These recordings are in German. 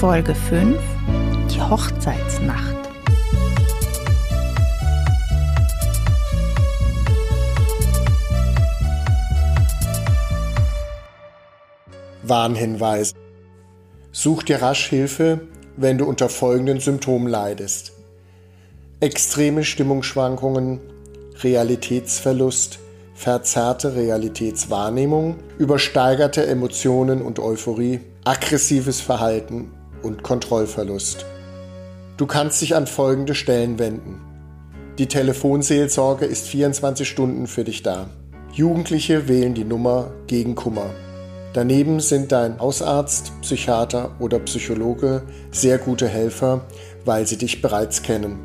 Folge 5 Die Hochzeitsnacht. Warnhinweis. Such dir rasch Hilfe, wenn du unter folgenden Symptomen leidest. Extreme Stimmungsschwankungen, Realitätsverlust, verzerrte Realitätswahrnehmung, übersteigerte Emotionen und Euphorie, aggressives Verhalten und Kontrollverlust. Du kannst dich an folgende Stellen wenden. Die Telefonseelsorge ist 24 Stunden für dich da. Jugendliche wählen die Nummer gegen Kummer. Daneben sind dein Hausarzt, Psychiater oder Psychologe sehr gute Helfer, weil sie dich bereits kennen.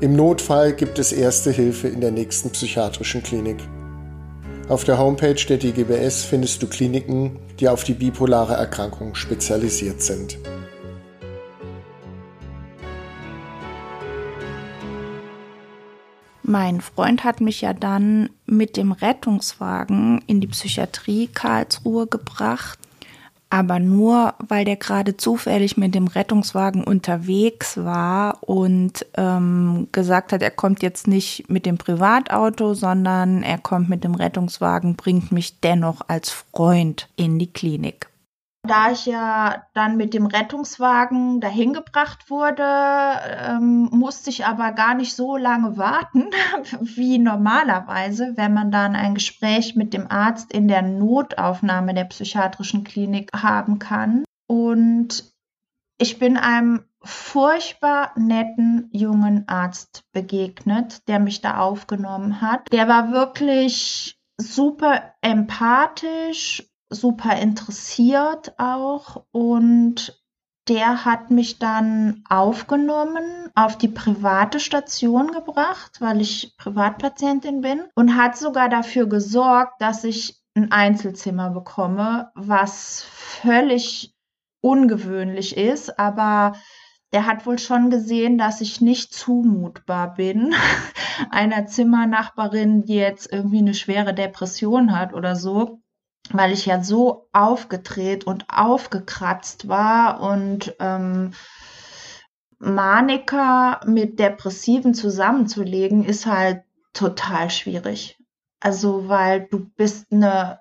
Im Notfall gibt es erste Hilfe in der nächsten psychiatrischen Klinik. Auf der Homepage der DGBS findest du Kliniken, die auf die bipolare Erkrankung spezialisiert sind. Mein Freund hat mich ja dann mit dem Rettungswagen in die Psychiatrie Karlsruhe gebracht aber nur, weil der gerade zufällig mit dem Rettungswagen unterwegs war und ähm, gesagt hat, er kommt jetzt nicht mit dem Privatauto, sondern er kommt mit dem Rettungswagen, bringt mich dennoch als Freund in die Klinik. Da ich ja dann mit dem Rettungswagen dahin gebracht wurde, ähm, musste ich aber gar nicht so lange warten wie normalerweise, wenn man dann ein Gespräch mit dem Arzt in der Notaufnahme der psychiatrischen Klinik haben kann. Und ich bin einem furchtbar netten jungen Arzt begegnet, der mich da aufgenommen hat. Der war wirklich super empathisch super interessiert auch und der hat mich dann aufgenommen, auf die private Station gebracht, weil ich Privatpatientin bin und hat sogar dafür gesorgt, dass ich ein Einzelzimmer bekomme, was völlig ungewöhnlich ist, aber der hat wohl schon gesehen, dass ich nicht zumutbar bin. Einer Zimmernachbarin, die jetzt irgendwie eine schwere Depression hat oder so weil ich ja so aufgedreht und aufgekratzt war und ähm, Maniker mit Depressiven zusammenzulegen, ist halt total schwierig. Also, weil du bist eine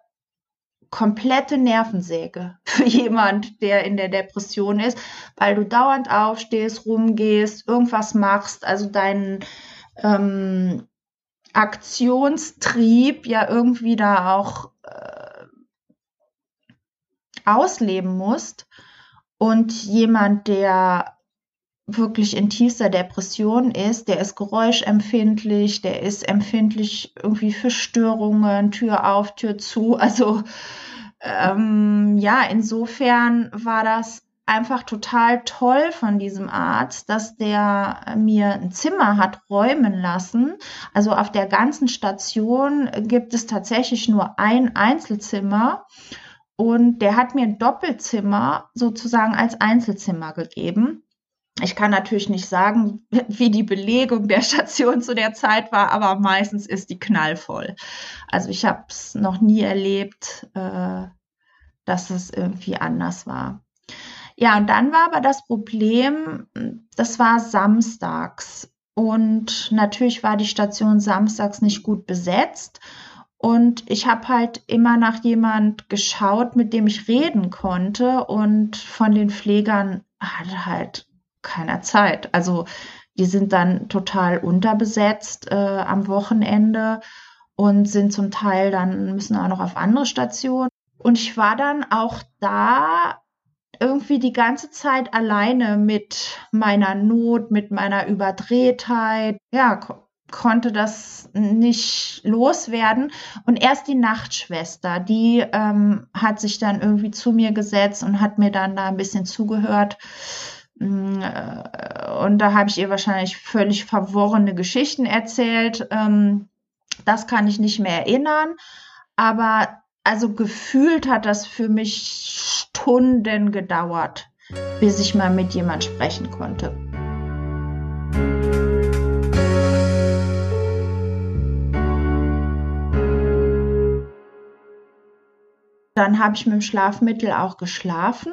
komplette Nervensäge für jemand, der in der Depression ist, weil du dauernd aufstehst, rumgehst, irgendwas machst, also deinen ähm, Aktionstrieb ja irgendwie da auch äh, ausleben musst und jemand, der wirklich in tiefster Depression ist, der ist geräuschempfindlich, der ist empfindlich irgendwie für Störungen, Tür auf, Tür zu. Also ähm, ja, insofern war das einfach total toll von diesem Arzt, dass der mir ein Zimmer hat räumen lassen. Also auf der ganzen Station gibt es tatsächlich nur ein Einzelzimmer. Und der hat mir ein Doppelzimmer sozusagen als Einzelzimmer gegeben. Ich kann natürlich nicht sagen, wie die Belegung der Station zu der Zeit war, aber meistens ist die knallvoll. Also ich habe es noch nie erlebt, äh, dass es irgendwie anders war. Ja, und dann war aber das Problem, das war samstags. Und natürlich war die Station samstags nicht gut besetzt. Und ich habe halt immer nach jemand geschaut, mit dem ich reden konnte. Und von den Pflegern hatte halt keiner Zeit. Also die sind dann total unterbesetzt äh, am Wochenende und sind zum Teil dann müssen auch noch auf andere Stationen. Und ich war dann auch da irgendwie die ganze Zeit alleine mit meiner Not, mit meiner Überdrehtheit. Ja, konnte das nicht loswerden. Und erst die Nachtschwester, die ähm, hat sich dann irgendwie zu mir gesetzt und hat mir dann da ein bisschen zugehört. Mm, äh, und da habe ich ihr wahrscheinlich völlig verworrene Geschichten erzählt. Ähm, das kann ich nicht mehr erinnern. Aber also gefühlt hat das für mich Stunden gedauert, bis ich mal mit jemand sprechen konnte. Dann habe ich mit dem Schlafmittel auch geschlafen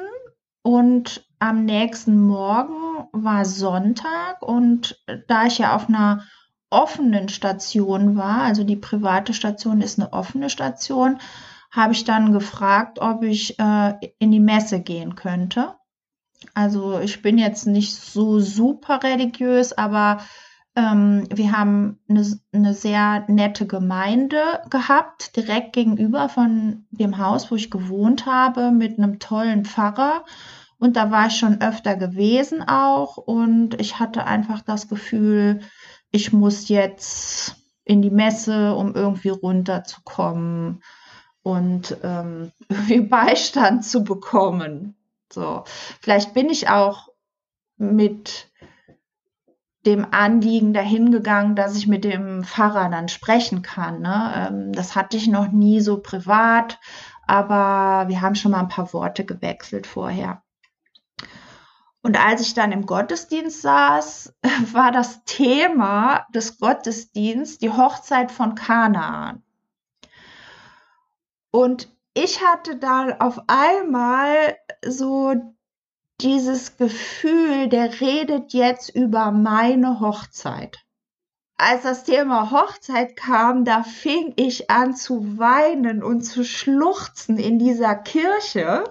und am nächsten Morgen war Sonntag und da ich ja auf einer offenen Station war, also die private Station ist eine offene Station, habe ich dann gefragt, ob ich äh, in die Messe gehen könnte. Also ich bin jetzt nicht so super religiös, aber ähm, wir haben eine, eine sehr nette Gemeinde gehabt, direkt gegenüber von dem Haus, wo ich gewohnt habe, mit einem tollen Pfarrer. Und da war ich schon öfter gewesen auch. Und ich hatte einfach das Gefühl, ich muss jetzt in die Messe, um irgendwie runterzukommen und ähm, irgendwie Beistand zu bekommen. So, vielleicht bin ich auch mit dem Anliegen dahingegangen, dass ich mit dem Pfarrer dann sprechen kann. Ne? Ähm, das hatte ich noch nie so privat, aber wir haben schon mal ein paar Worte gewechselt vorher. Und als ich dann im Gottesdienst saß, war das Thema des Gottesdienstes die Hochzeit von Kanaan. Und ich hatte dann auf einmal so dieses Gefühl, der redet jetzt über meine Hochzeit. Als das Thema Hochzeit kam, da fing ich an zu weinen und zu schluchzen in dieser Kirche,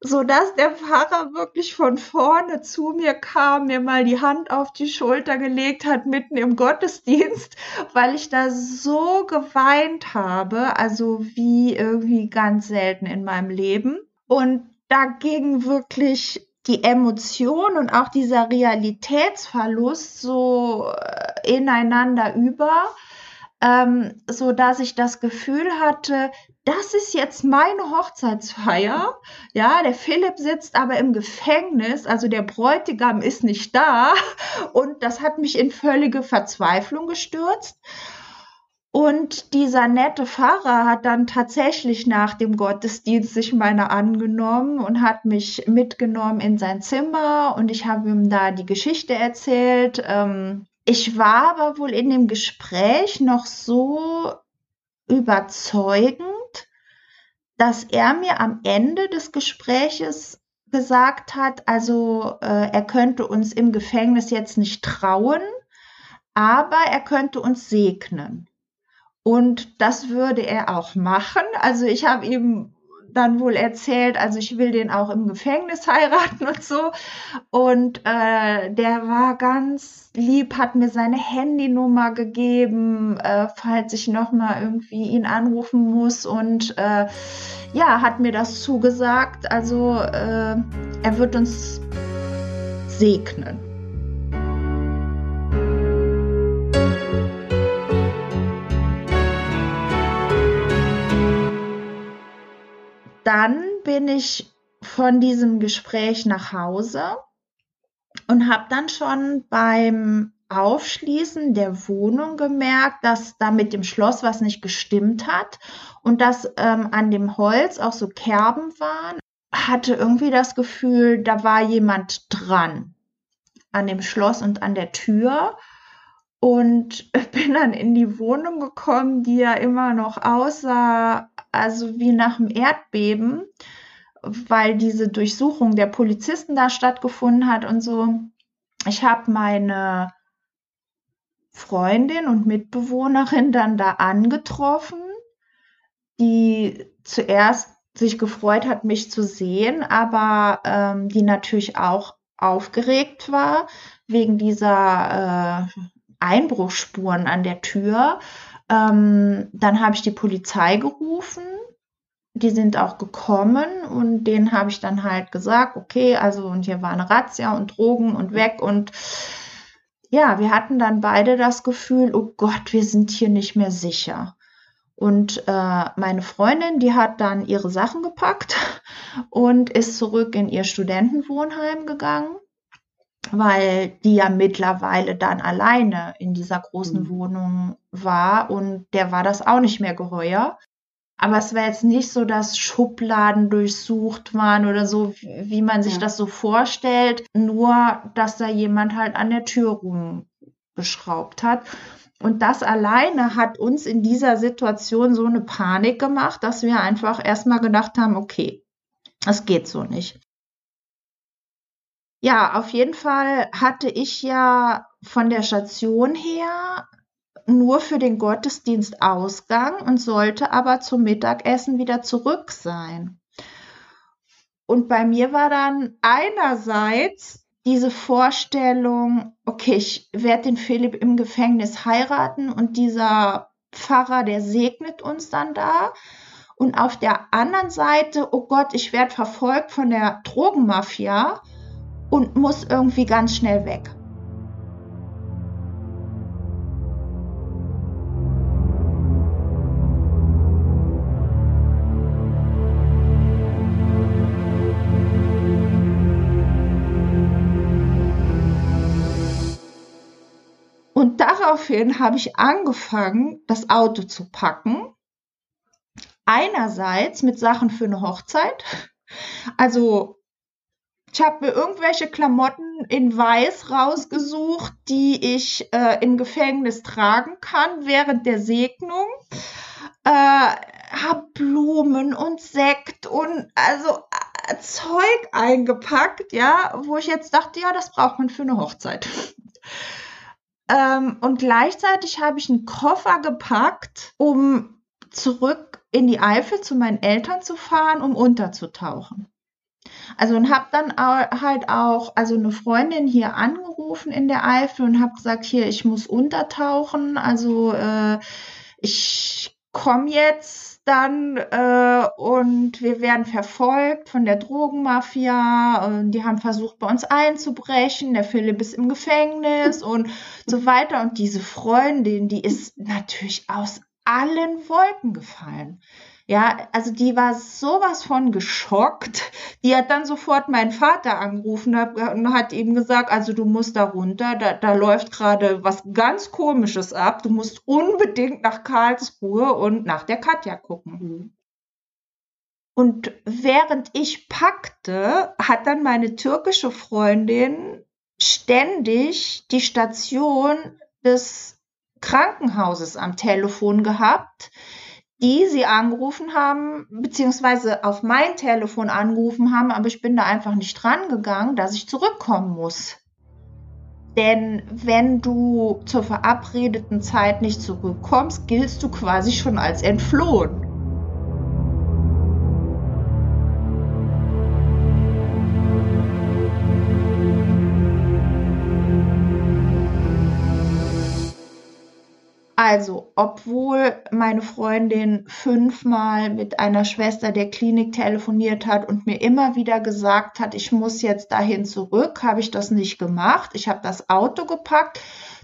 so dass der Pfarrer wirklich von vorne zu mir kam, mir mal die Hand auf die Schulter gelegt hat mitten im Gottesdienst, weil ich da so geweint habe, also wie irgendwie ganz selten in meinem Leben. Und dagegen wirklich die Emotion und auch dieser Realitätsverlust so äh, ineinander über, ähm, so dass ich das Gefühl hatte, das ist jetzt meine Hochzeitsfeier. Ja, der Philipp sitzt aber im Gefängnis, also der Bräutigam ist nicht da und das hat mich in völlige Verzweiflung gestürzt. Und dieser nette Pfarrer hat dann tatsächlich nach dem Gottesdienst sich meiner angenommen und hat mich mitgenommen in sein Zimmer und ich habe ihm da die Geschichte erzählt. Ähm, ich war aber wohl in dem Gespräch noch so überzeugend, dass er mir am Ende des Gespräches gesagt hat, also äh, er könnte uns im Gefängnis jetzt nicht trauen, aber er könnte uns segnen. Und das würde er auch machen. Also ich habe ihm dann wohl erzählt, also ich will den auch im Gefängnis heiraten und so. Und äh, der war ganz lieb, hat mir seine Handynummer gegeben, äh, falls ich nochmal irgendwie ihn anrufen muss. Und äh, ja, hat mir das zugesagt. Also äh, er wird uns segnen. Dann bin ich von diesem Gespräch nach Hause und habe dann schon beim Aufschließen der Wohnung gemerkt, dass da mit dem Schloss was nicht gestimmt hat und dass ähm, an dem Holz auch so Kerben waren. Hatte irgendwie das Gefühl, da war jemand dran an dem Schloss und an der Tür und bin dann in die Wohnung gekommen, die ja immer noch aussah, also wie nach dem Erdbeben, weil diese Durchsuchung der Polizisten da stattgefunden hat und so. Ich habe meine Freundin und Mitbewohnerin dann da angetroffen, die zuerst sich gefreut hat, mich zu sehen, aber ähm, die natürlich auch aufgeregt war wegen dieser äh, Einbruchsspuren an der Tür. Ähm, dann habe ich die Polizei gerufen. Die sind auch gekommen und denen habe ich dann halt gesagt, okay, also und hier war eine Razzia und Drogen und weg und ja, wir hatten dann beide das Gefühl, oh Gott, wir sind hier nicht mehr sicher. Und äh, meine Freundin, die hat dann ihre Sachen gepackt und ist zurück in ihr Studentenwohnheim gegangen, weil die ja mittlerweile dann alleine in dieser großen mhm. Wohnung war und der war das auch nicht mehr geheuer. Aber es war jetzt nicht so, dass Schubladen durchsucht waren oder so, wie man sich ja. das so vorstellt. Nur, dass da jemand halt an der Tür rumgeschraubt hat. Und das alleine hat uns in dieser Situation so eine Panik gemacht, dass wir einfach erstmal gedacht haben, okay, das geht so nicht. Ja, auf jeden Fall hatte ich ja von der Station her nur für den Gottesdienst Ausgang und sollte aber zum Mittagessen wieder zurück sein. Und bei mir war dann einerseits diese Vorstellung, okay, ich werde den Philipp im Gefängnis heiraten und dieser Pfarrer, der segnet uns dann da. Und auf der anderen Seite, oh Gott, ich werde verfolgt von der Drogenmafia und muss irgendwie ganz schnell weg. Und daraufhin habe ich angefangen, das Auto zu packen. Einerseits mit Sachen für eine Hochzeit. Also ich habe mir irgendwelche Klamotten in Weiß rausgesucht, die ich äh, im Gefängnis tragen kann während der Segnung. Äh, habe Blumen und Sekt und also äh, Zeug eingepackt, ja, wo ich jetzt dachte, ja, das braucht man für eine Hochzeit. Ähm, und gleichzeitig habe ich einen Koffer gepackt, um zurück in die Eifel zu meinen Eltern zu fahren, um unterzutauchen. Also und habe dann halt auch also eine Freundin hier angerufen in der Eifel und habe gesagt, hier ich muss untertauchen, also äh, ich komme jetzt dann äh, und wir werden verfolgt von der Drogenmafia und die haben versucht bei uns einzubrechen, der Philipp ist im Gefängnis und so weiter. Und diese Freundin, die ist natürlich aus allen Wolken gefallen. Ja, also die war sowas von geschockt. Die hat dann sofort meinen Vater angerufen und hat ihm gesagt, also du musst da runter, da, da läuft gerade was ganz Komisches ab. Du musst unbedingt nach Karlsruhe und nach der Katja gucken. Mhm. Und während ich packte, hat dann meine türkische Freundin ständig die Station des Krankenhauses am Telefon gehabt, die sie angerufen haben, beziehungsweise auf mein Telefon angerufen haben, aber ich bin da einfach nicht dran gegangen, dass ich zurückkommen muss. Denn wenn du zur verabredeten Zeit nicht zurückkommst, giltst du quasi schon als entflohen. Also, obwohl meine Freundin fünfmal mit einer Schwester der Klinik telefoniert hat und mir immer wieder gesagt hat, ich muss jetzt dahin zurück, habe ich das nicht gemacht. Ich habe das Auto gepackt.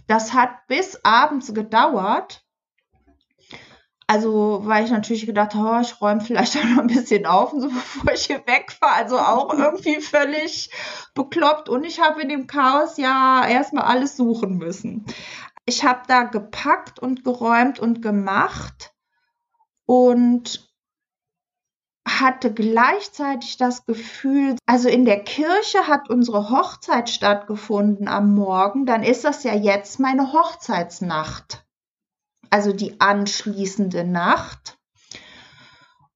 Das hat bis abends gedauert. Also, weil ich natürlich gedacht habe, oh, ich räume vielleicht auch noch ein bisschen auf, so bevor ich hier wegfahre. Also auch irgendwie völlig bekloppt. Und ich habe in dem Chaos ja erstmal alles suchen müssen ich habe da gepackt und geräumt und gemacht und hatte gleichzeitig das Gefühl, also in der Kirche hat unsere Hochzeit stattgefunden am Morgen, dann ist das ja jetzt meine Hochzeitsnacht. Also die anschließende Nacht.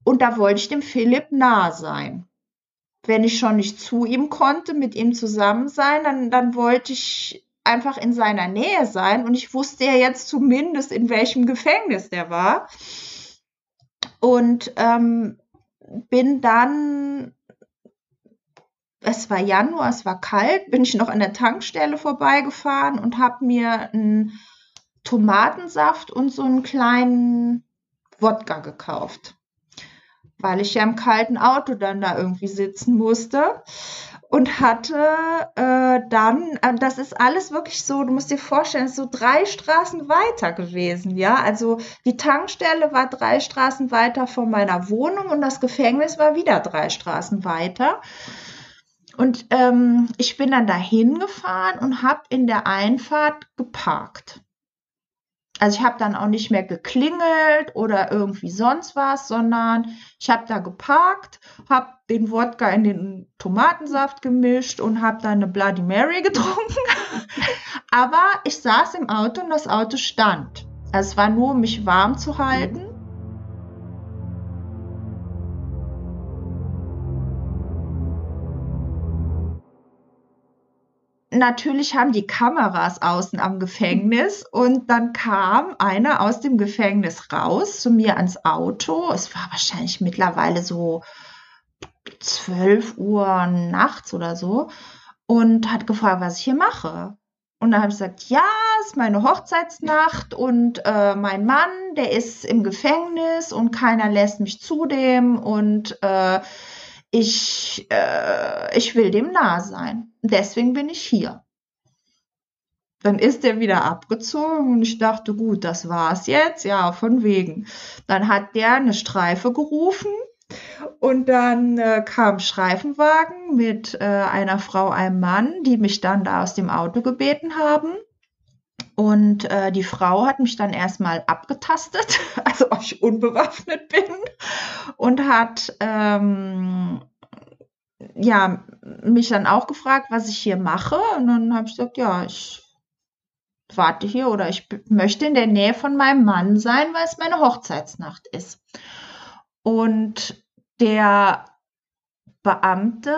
Und da wollte ich dem Philipp nah sein. Wenn ich schon nicht zu ihm konnte, mit ihm zusammen sein, dann, dann wollte ich einfach in seiner Nähe sein und ich wusste ja jetzt zumindest, in welchem Gefängnis der war. Und ähm, bin dann, es war Januar, es war kalt, bin ich noch an der Tankstelle vorbeigefahren und habe mir einen Tomatensaft und so einen kleinen Wodka gekauft, weil ich ja im kalten Auto dann da irgendwie sitzen musste und hatte äh, dann, äh, das ist alles wirklich so, du musst dir vorstellen, so drei Straßen weiter gewesen, ja. Also die Tankstelle war drei Straßen weiter von meiner Wohnung und das Gefängnis war wieder drei Straßen weiter. Und ähm, ich bin dann dahin gefahren und habe in der Einfahrt geparkt. Also ich habe dann auch nicht mehr geklingelt oder irgendwie sonst was, sondern ich habe da geparkt, habe den Wodka in den Tomatensaft gemischt und habe dann eine Bloody Mary getrunken. Aber ich saß im Auto und das Auto stand. Also es war nur, um mich warm zu halten. Natürlich haben die Kameras außen am Gefängnis und dann kam einer aus dem Gefängnis raus zu mir ans Auto. Es war wahrscheinlich mittlerweile so 12 Uhr nachts oder so und hat gefragt, was ich hier mache. Und dann habe ich gesagt, ja, es ist meine Hochzeitsnacht und äh, mein Mann, der ist im Gefängnis und keiner lässt mich zu dem und äh, ich, äh, ich will dem nah sein. Deswegen bin ich hier. Dann ist er wieder abgezogen und ich dachte, gut, das war's jetzt. Ja, von wegen. Dann hat der eine Streife gerufen und dann äh, kam Streifenwagen mit äh, einer Frau, einem Mann, die mich dann da aus dem Auto gebeten haben. Und äh, die Frau hat mich dann erstmal abgetastet, also ob ich unbewaffnet bin, und hat ähm, ja mich dann auch gefragt, was ich hier mache. Und dann habe ich gesagt, ja, ich warte hier oder ich möchte in der Nähe von meinem Mann sein, weil es meine Hochzeitsnacht ist. Und der Beamte,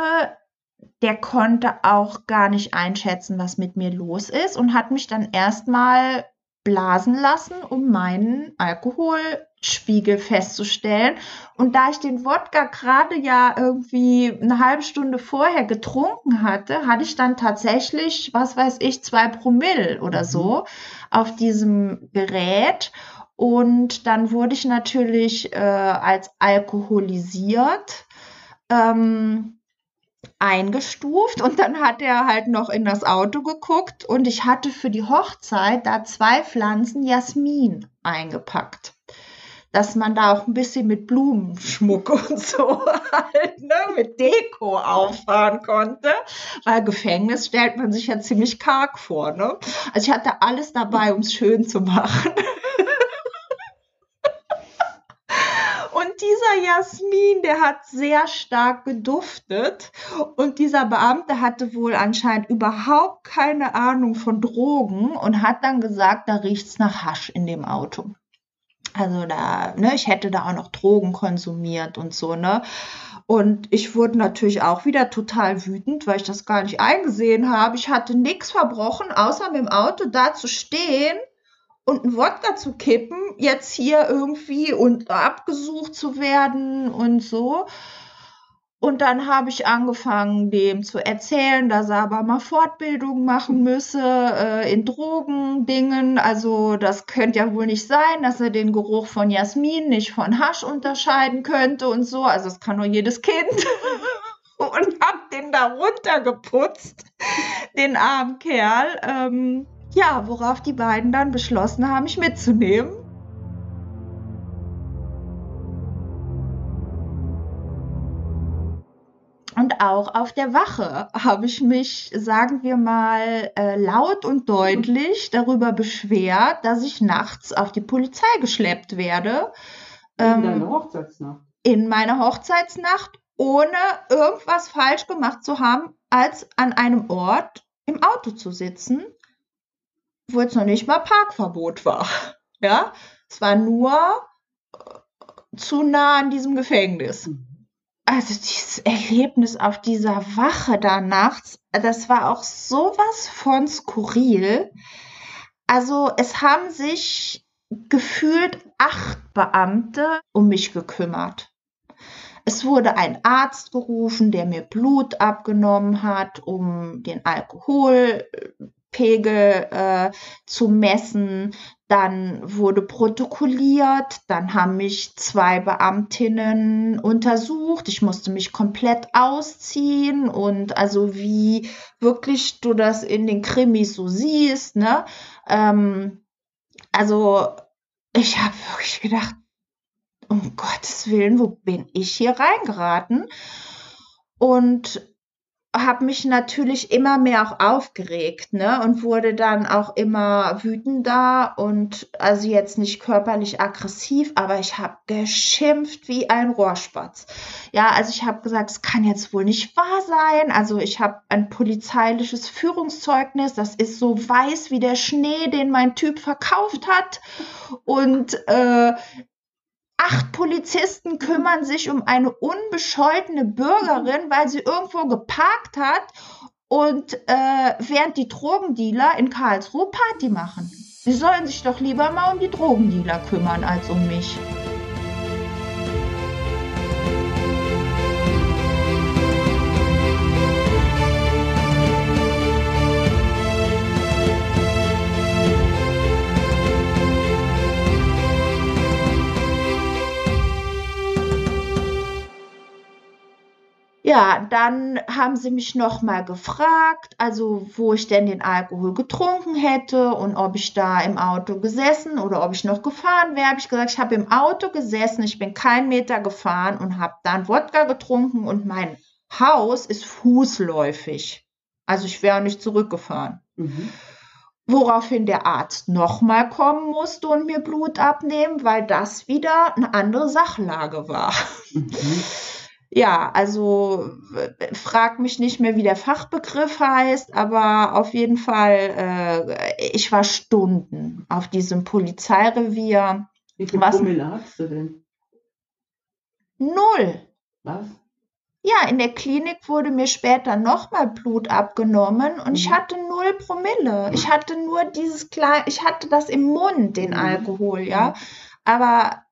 der konnte auch gar nicht einschätzen, was mit mir los ist und hat mich dann erstmal blasen lassen, um meinen Alkoholspiegel festzustellen. Und da ich den Wodka gerade ja irgendwie eine halbe Stunde vorher getrunken hatte, hatte ich dann tatsächlich, was weiß ich, zwei Promille oder so mhm. auf diesem Gerät. Und dann wurde ich natürlich äh, als alkoholisiert. Ähm, eingestuft und dann hat er halt noch in das Auto geguckt und ich hatte für die Hochzeit da zwei Pflanzen Jasmin eingepackt. Dass man da auch ein bisschen mit Blumenschmuck und so halt, ne, mit Deko auffahren konnte. Weil Gefängnis stellt man sich ja ziemlich karg vor, ne? Also ich hatte alles dabei, um es schön zu machen. dieser Jasmin, der hat sehr stark geduftet und dieser Beamte hatte wohl anscheinend überhaupt keine Ahnung von Drogen und hat dann gesagt, da riecht's nach Hasch in dem Auto. Also da, ne, ich hätte da auch noch Drogen konsumiert und so, ne? Und ich wurde natürlich auch wieder total wütend, weil ich das gar nicht eingesehen habe. Ich hatte nichts verbrochen, außer mit dem Auto da zu stehen und ein Wodka zu kippen, jetzt hier irgendwie und abgesucht zu werden und so. Und dann habe ich angefangen, dem zu erzählen, dass er aber mal Fortbildung machen müsse äh, in Drogendingen. Also das könnte ja wohl nicht sein, dass er den Geruch von Jasmin nicht von Hasch unterscheiden könnte und so. Also das kann nur jedes Kind. und hab den da runtergeputzt, den armen Kerl. Ähm, ja, worauf die beiden dann beschlossen haben, mich mitzunehmen. Und auch auf der Wache habe ich mich, sagen wir mal, äh, laut und deutlich darüber beschwert, dass ich nachts auf die Polizei geschleppt werde. In ähm, deiner Hochzeitsnacht. In meiner Hochzeitsnacht, ohne irgendwas falsch gemacht zu haben, als an einem Ort im Auto zu sitzen wo jetzt noch nicht mal Parkverbot war. Ja, es war nur äh, zu nah an diesem Gefängnis. Mhm. Also dieses Erlebnis auf dieser Wache da nachts, das war auch sowas von skurril. Also es haben sich gefühlt acht Beamte um mich gekümmert. Es wurde ein Arzt gerufen, der mir Blut abgenommen hat, um den Alkohol äh, Pegel äh, zu messen. Dann wurde protokolliert, dann haben mich zwei Beamtinnen untersucht. Ich musste mich komplett ausziehen und also wie wirklich du das in den Krimis so siehst, ne? Ähm, also ich habe wirklich gedacht, um Gottes Willen, wo bin ich hier reingeraten? Und habe mich natürlich immer mehr auch aufgeregt, ne? Und wurde dann auch immer wütender und also jetzt nicht körperlich aggressiv, aber ich habe geschimpft wie ein Rohrspatz. Ja, also ich habe gesagt, es kann jetzt wohl nicht wahr sein. Also ich habe ein polizeiliches Führungszeugnis, das ist so weiß wie der Schnee, den mein Typ verkauft hat. Und äh, acht Polizisten kümmern sich um eine unbescholtene Bürgerin, weil sie irgendwo geparkt hat und äh, während die Drogendealer in Karlsruhe Party machen. Sie sollen sich doch lieber mal um die Drogendealer kümmern als um mich. Ja, dann haben sie mich nochmal gefragt, also wo ich denn den Alkohol getrunken hätte und ob ich da im Auto gesessen oder ob ich noch gefahren wäre. Habe ich gesagt, ich habe im Auto gesessen, ich bin keinen Meter gefahren und habe dann Wodka getrunken und mein Haus ist fußläufig. Also ich wäre nicht zurückgefahren. Mhm. Woraufhin der Arzt nochmal kommen musste und mir Blut abnehmen, weil das wieder eine andere Sachlage war. Mhm ja, also frag mich nicht mehr, wie der Fachbegriff heißt, aber auf jeden Fall, äh, ich war Stunden auf diesem Polizeirevier. Wie viele was, Promille hast du denn? Null. Was? Ja, in der Klinik wurde mir später nochmal Blut abgenommen und mhm. ich hatte null Promille. Ich hatte nur dieses kleine, ich hatte das im Mund, den mhm. Alkohol, ja. Mhm. Aber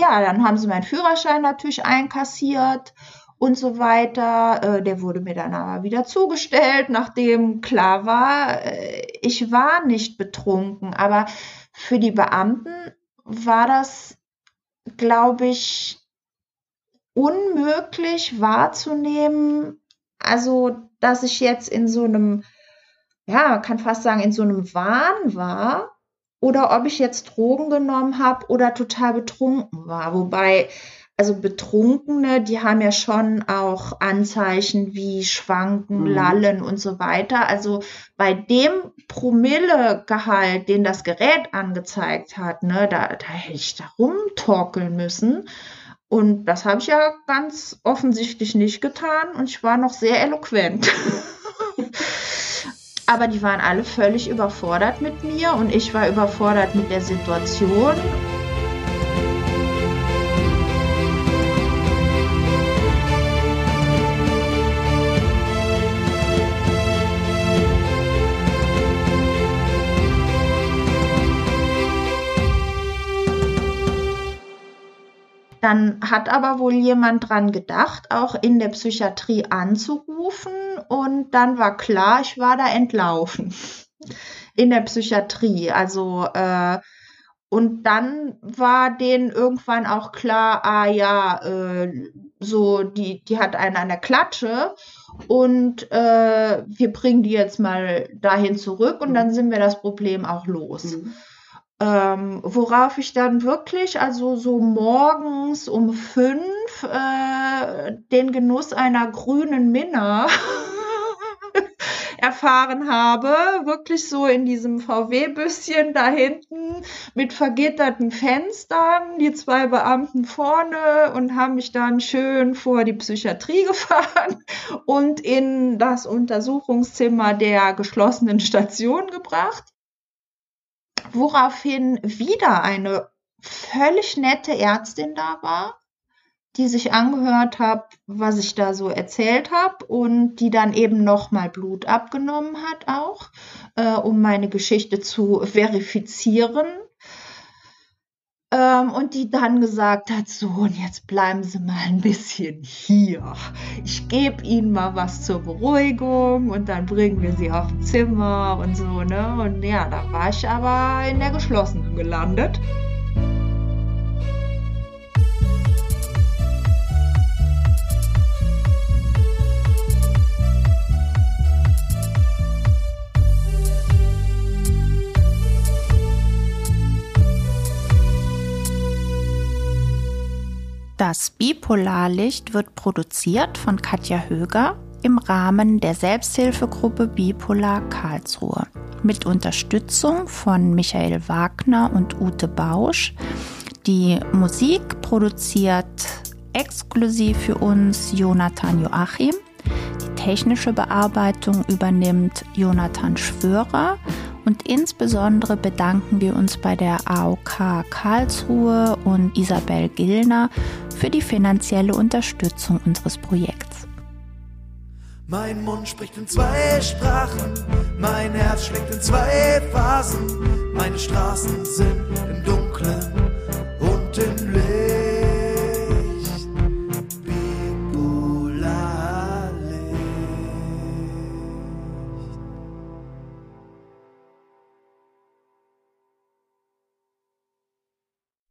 ja, dann haben sie meinen Führerschein natürlich einkassiert und so weiter. Äh, der wurde mir dann aber wieder zugestellt, nachdem klar war, äh, ich war nicht betrunken. Aber für die Beamten war das, glaube ich, unmöglich wahrzunehmen. Also, dass ich jetzt in so einem, ja, man kann fast sagen, in so einem Wahn war oder ob ich jetzt Drogen genommen habe oder total betrunken war. Wobei, also Betrunkene, die haben ja schon auch Anzeichen wie Schwanken, mhm. Lallen und so weiter. Also bei dem Promillegehalt, den das Gerät angezeigt hat, ne, da, da hätte ich da rumtorkeln müssen. Und das habe ich ja ganz offensichtlich nicht getan und ich war noch sehr eloquent. aber die waren alle völlig überfordert mit mir und ich war überfordert mit der Situation. Dann hat aber wohl jemand dran gedacht, auch in der Psychiatrie anzurufen und dann war klar, ich war da entlaufen in der Psychiatrie. Also äh, und dann war denen irgendwann auch klar, ah ja, äh, so die die hat einen an der Klatsche und äh, wir bringen die jetzt mal dahin zurück und dann sind wir das Problem auch los. Mhm. Ähm, worauf ich dann wirklich, also so morgens um fünf, äh, den Genuss einer grünen Minna erfahren habe. Wirklich so in diesem VW-Büsschen da hinten mit vergitterten Fenstern, die zwei Beamten vorne und haben mich dann schön vor die Psychiatrie gefahren und in das Untersuchungszimmer der geschlossenen Station gebracht woraufhin wieder eine völlig nette Ärztin da war, die sich angehört hat, was ich da so erzählt habe und die dann eben nochmal Blut abgenommen hat auch, äh, um meine Geschichte zu verifizieren. Ähm, und die dann gesagt hat, so, und jetzt bleiben Sie mal ein bisschen hier. Ich gebe Ihnen mal was zur Beruhigung und dann bringen wir Sie auf Zimmer und so, ne? Und ja, da war ich aber in der geschlossenen gelandet. Das Bipolarlicht wird produziert von Katja Höger im Rahmen der Selbsthilfegruppe Bipolar Karlsruhe mit Unterstützung von Michael Wagner und Ute Bausch. Die Musik produziert exklusiv für uns Jonathan Joachim. Die technische Bearbeitung übernimmt Jonathan Schwörer und insbesondere bedanken wir uns bei der AOK Karlsruhe und Isabel Gillner für die finanzielle Unterstützung unseres Projekts. Mein Mund spricht in zwei Sprachen, mein Herz schlägt in zwei Phasen, meine Straßen sind im Dunkeln und im Licht.